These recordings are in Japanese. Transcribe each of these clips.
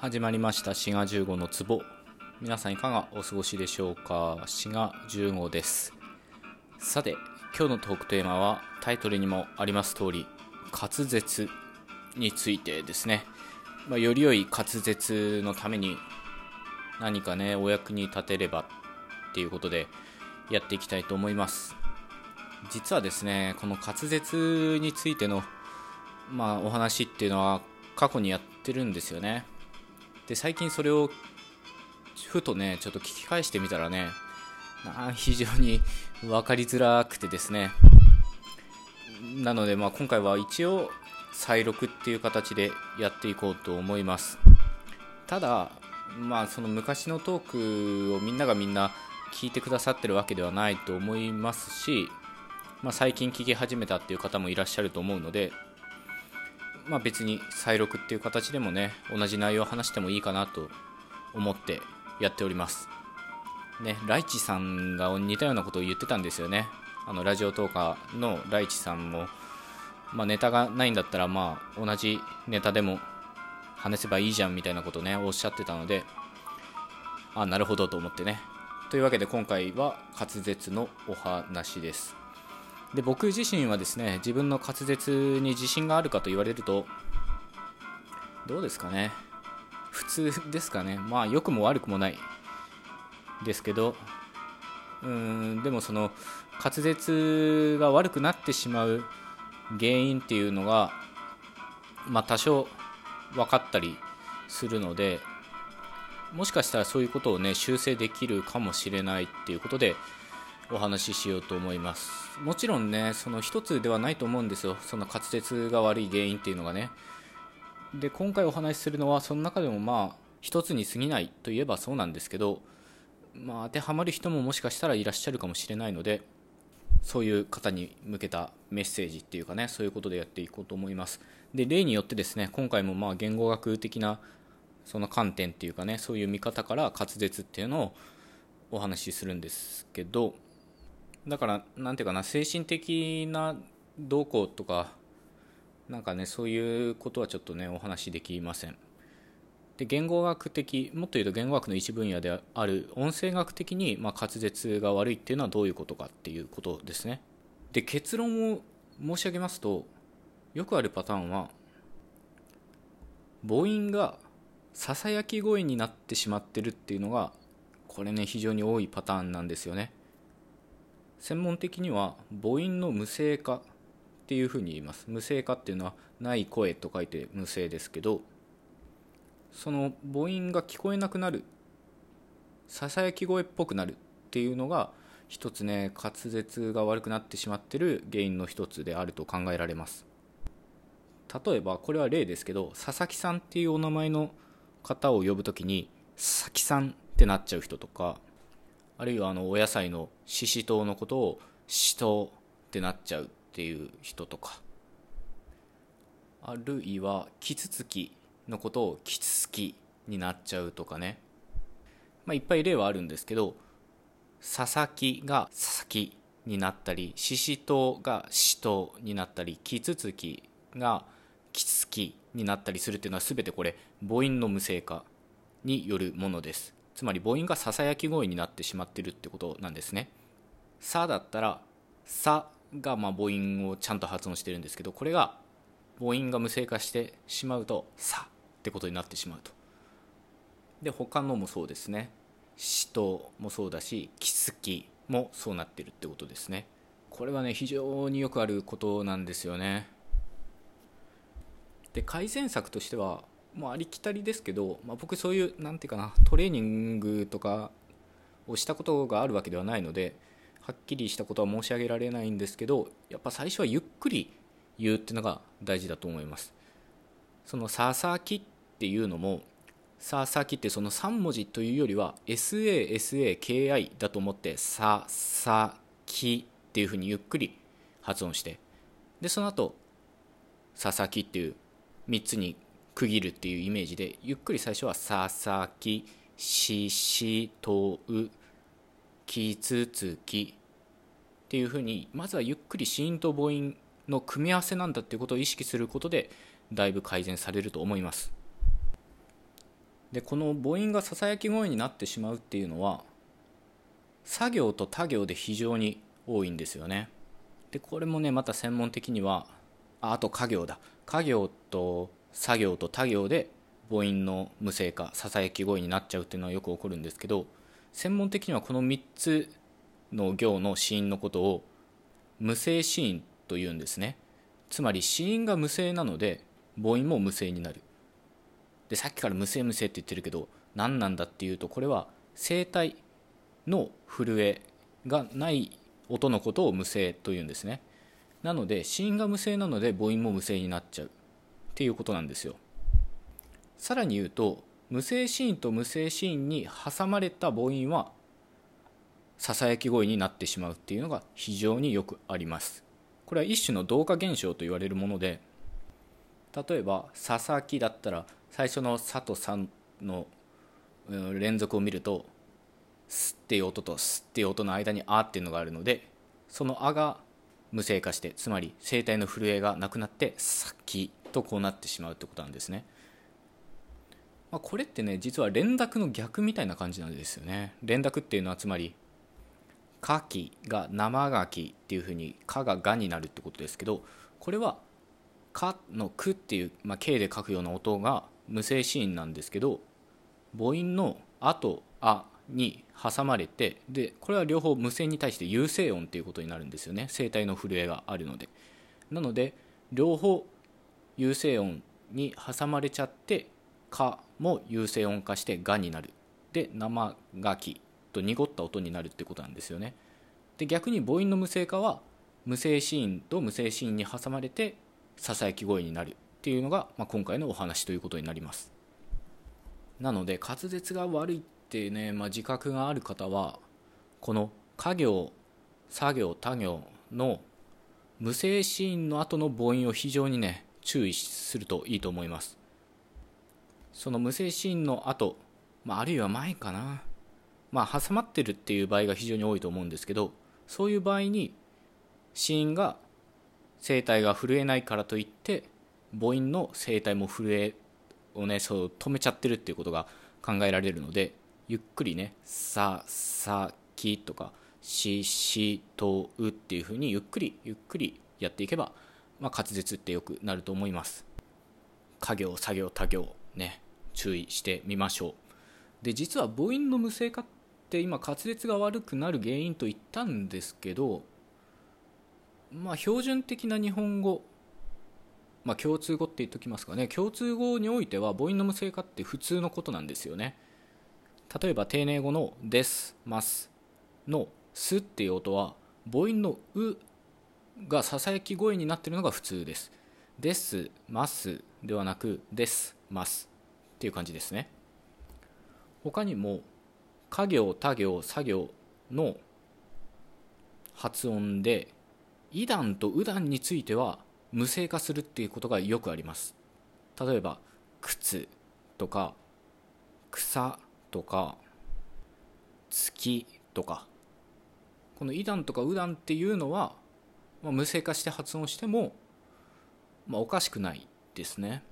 始まりました。滋賀15の壺。皆さんいかがお過ごしでしょうか？滋賀15です。さて今日のトークテーマはタイトルにもあります通り滑舌についてですね、まあ、より良い滑舌のために何かねお役に立てればっていうことでやっていきたいと思います。実はですねこの滑舌についてのまあお話っていうのは過去にやってるんですよね。で最近それをふとねちょっと聞き返してみたらね非常に分かりづらくてですね。なのでまあ今回は一応再録っていう形でやっていこうと思います。ただまあその昔のトークをみんながみんな聞いてくださってるわけではないと思いますし、まあ、最近聞き始めたっていう方もいらっしゃると思うのでまあ、別に再録っていう形でもね同じ内容を話してもいいかなと思ってやっております。ねライチさんが似たようなことを言ってたんですよね。あのラジオトーカーのライチさんも、まあ、ネタがないんだったらまあ同じネタでも話せばいいじゃんみたいなことねおっしゃってたのであなるほどと思ってね。というわけで今回は滑舌のお話です。で僕自身はですね自分の滑舌に自信があるかと言われるとどうですかね。普通ですかね。まあ良くも悪くもない。ですけどうんでもその滑舌が悪くなってしまう原因っていうのがまあ多少分かったりするのでもしかしたらそういうことをね修正できるかもしれないっていうことでお話ししようと思います。もちろんねその一つではないと思うんですよ。その滑舌が悪い原因っていうのがね。で今回お話しするのはその中でもまあ一つに過ぎないといえばそうなんですけどまあ当てはまる人ももしかしたらいらっしゃるかもしれないのでそういう方に向けたメッセージっていうかねそういうことでやっていこうと思います。で例によってですね今回もまあ言語学的なその観点っていうかねそういう見方から滑舌っていうのをお話しするんですけどだからなんていうかな精神的な動向とかなんかねそういうことはちょっとねお話しできません。で言語学的もっと言うと言語学の一分野である音声学的に、まあ、滑舌が悪いっていうのはどういうことかっていうことですね。で結論を申し上げますとよくあるパターンは母音がささやき声になってしまってるっていうのがこれね非常に多いパターンなんですよね。専門的には母音の無声化っていうふうに言います。無声化っていうのはない声と書いて無声ですけどその母音が聞こえなくなるささやき声っぽくなるっていうのが一つね滑舌が悪くなってしまってる原因の一つであると考えられます。例えばこれは例ですけど佐々木さんっていうお名前の方を呼ぶときに佐々木さんってなっちゃう人とかあるいはあのお野菜のししとうのことをしとうってなっちゃうっていう人とか。あるいはキツツキのことをキツツキになっちゃうとかね。まあいっぱい例はあるんですけど佐々木が佐々木になったりししとうがしとうになったりキツツキがキツツキになったりするっていうのは全てこれ母音の無声化によるものです。つまり母音がささやき声になってしまってるってことなんですね「さ」だったら「さ」がま母音をちゃんと発音してるんですけどこれが母音が無声化してしまうと「さ」ってことになってしまうと。で他のもそうですね「し」ともそうだし「きつき」もそうなってるってことですね。これはね非常によくあることなんですよね。で改善策としてはもうありきたりですけど、まあ、僕そういうなんていうかなトレーニングとかをしたことがあるわけではないのではっきりしたことは申し上げられないんですけどやっぱ最初はゆっくり言うっていうのが大事だと思います。その「ささき」っていうのも「ささき」ってその3文字というよりは SASAKI だと思って「ささき」っていうふうにゆっくり発音してでその後ささき」っていう3つに区切るっていうイメージでゆっくり最初は「ささき」「ししとう」「きつつき」っていうふうにまずはゆっくり子音と母音の組み合わせなんだっていうことを意識することでだいぶ改善されると思います。でこの母音がささやき声になってしまうっていうのは作業と他行で非常に多いんですよね。でこれもねまた専門的にはああと家行だ。家行と作業と他行で母音の無声化ささやき声になっちゃうっていうのはよく起こるんですけど専門的にはこの3つの行の子音のことを無声子音というんですね。つまり子音が無声なので母音も無声になる。でさっきから無声無声って言ってるけど何なんだっていうとこれは声帯の震えがない音のことを無声というんですね。なので子音が無声なので母音も無声になっちゃう。っていうことなんですよ。さらに言うと無声子音と無声子音に挟まれた母音はささやき声になってしまうっていうのが非常によくあります。これは一種の同化現象と言われるもので例えば「佐々木」だったら最初の「さ」と「さ」の連続を見ると「す」っていう音と「す」っていう音の間に「あ」っていうのがあるのでその「あ」が無声化してつまり声帯の震えがなくなって「さき」とこうなってしまうってことなんですね。まあ、これってね実は連絡の逆みたいな感じなんですよね。連絡っていうのはつまり「かき」が「生がき」っていうふうに「か」が「が」になるってことですけどこれは「か」の「く」っていう、まあ、K で書くような音が無声子音なんですけど母音の「あ」と「あ」に挟まれてでこれは両方無声に対して有声音っていうことになるんですよね声帯の震えがあるのでなので両方有声音に挟まれちゃって「か」も有声音化して「が」になる。で生がきと濁った音になるってことなんですよね。で逆に母音の無声化は無声子音と無声子音に挟まれてささやき声になるっていうのが、まあ、今回のお話ということになります。なので滑舌が悪いってね、まあ、自覚がある方はこの家業作業他行の無声シーンの後の母音を非常にね注意するといいと思います。その無声シーンの後、まあ、あるいは前かな。まあ挟まってるっていう場合が非常に多いと思うんですけどそういう場合に子音が声帯が震えないからといって母音の声帯も震えをねそう止めちゃってるっていうことが考えられるのでゆっくりね「さ」「さ」「き」とか「し」「し」「と」「う」っていうふうにゆっくりゆっくりやっていけば、まあ、滑舌ってよくなると思います。家業作業他行ね注意してみましょう。で実は母音の無声化って今滑舌が悪くなる原因と言ったんですけどまあ標準的な日本語まあ、共通語って言っときますかね。共通語においては母音の無声化って普通のことなんですよね。例えば丁寧語の「です」「ます」の「す」っていう音は母音の「う」がささやき声になっているのが普通です。ですますではなくですますっていう感じですね。他にも家業他行作業の発音でイダとウダンについては無声化するっていうことがよくあります。例えば靴とか草とか月とか。このイダンとかウダンっていうのは、まあ、無声化して発音しても、まあ、おかしくないですね。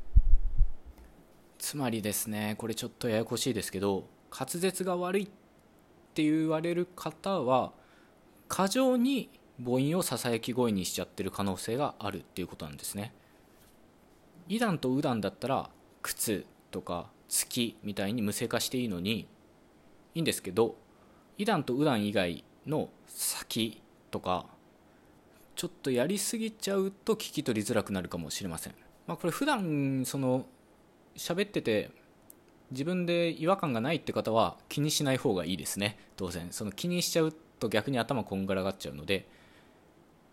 つまりですねこれちょっとややこしいですけど滑舌が悪いって言われる方は過剰に母音をささやき声にしちゃってる可能性があるっていうことなんですね。イダンとウダンだったら靴とか月みたいに無声化していいのにいいんですけどイダンとウダン以外の先とかちょっとやりすぎちゃうと聞き取りづらくなるかもしれません。まあこれ普段その喋ってて自分で違和感がないって方は気にしない方がいいですね。当然。その気にしちゃうと逆に頭こんがらがっちゃうので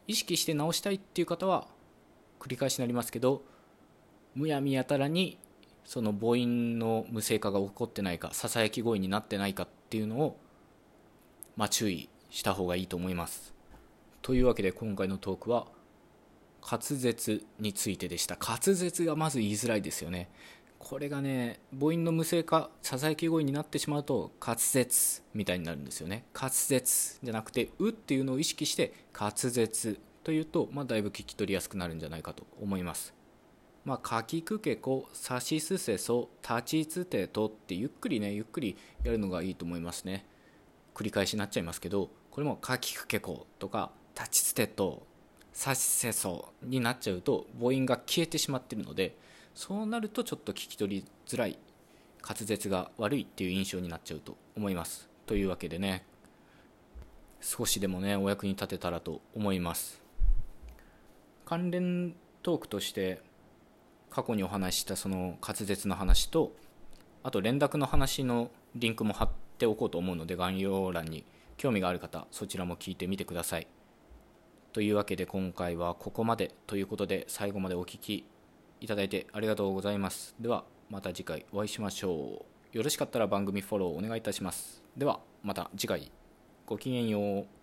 意識して直したいっていう方は繰り返しになりますけどむやみやたらにその母音の無声化が起こってないかささやき声になってないかっていうのを、まあ、注意した方がいいと思います。というわけで今回のトークは滑舌についてでした。滑舌がまず言いづらいですよね。これがね母音の無声化ささやき声になってしまうと滑舌みたいになるんですよね。滑舌じゃなくて「う」っていうのを意識して滑舌というと、まあ、だいぶ聞き取りやすくなるんじゃないかと思います。まあ、かきくけこ、さしすせそ、立ちつてとってゆっくりね、ゆっくりやるのがいいと思いますね。繰り返しになっちゃいますけど、これもかきくけことか、立ちつてと、さしせそになっちゃうと母音が消えてしまってるので、そうなるとちょっと聞き取りづらい、滑舌が悪いっていう印象になっちゃうと思います。というわけでね、少しでもね、お役に立てたらと思います。関連トークとして過去にお話ししたその滑舌の話とあと連絡の話のリンクも貼っておこうと思うので概要欄に興味がある方そちらも聞いてみてくださいというわけで今回はここまでということで最後までお聴きいただいてありがとうございます。ではまた次回お会いしましょう。よろしかったら番組フォローお願いいたします。ではまた次回。ごきげんよう。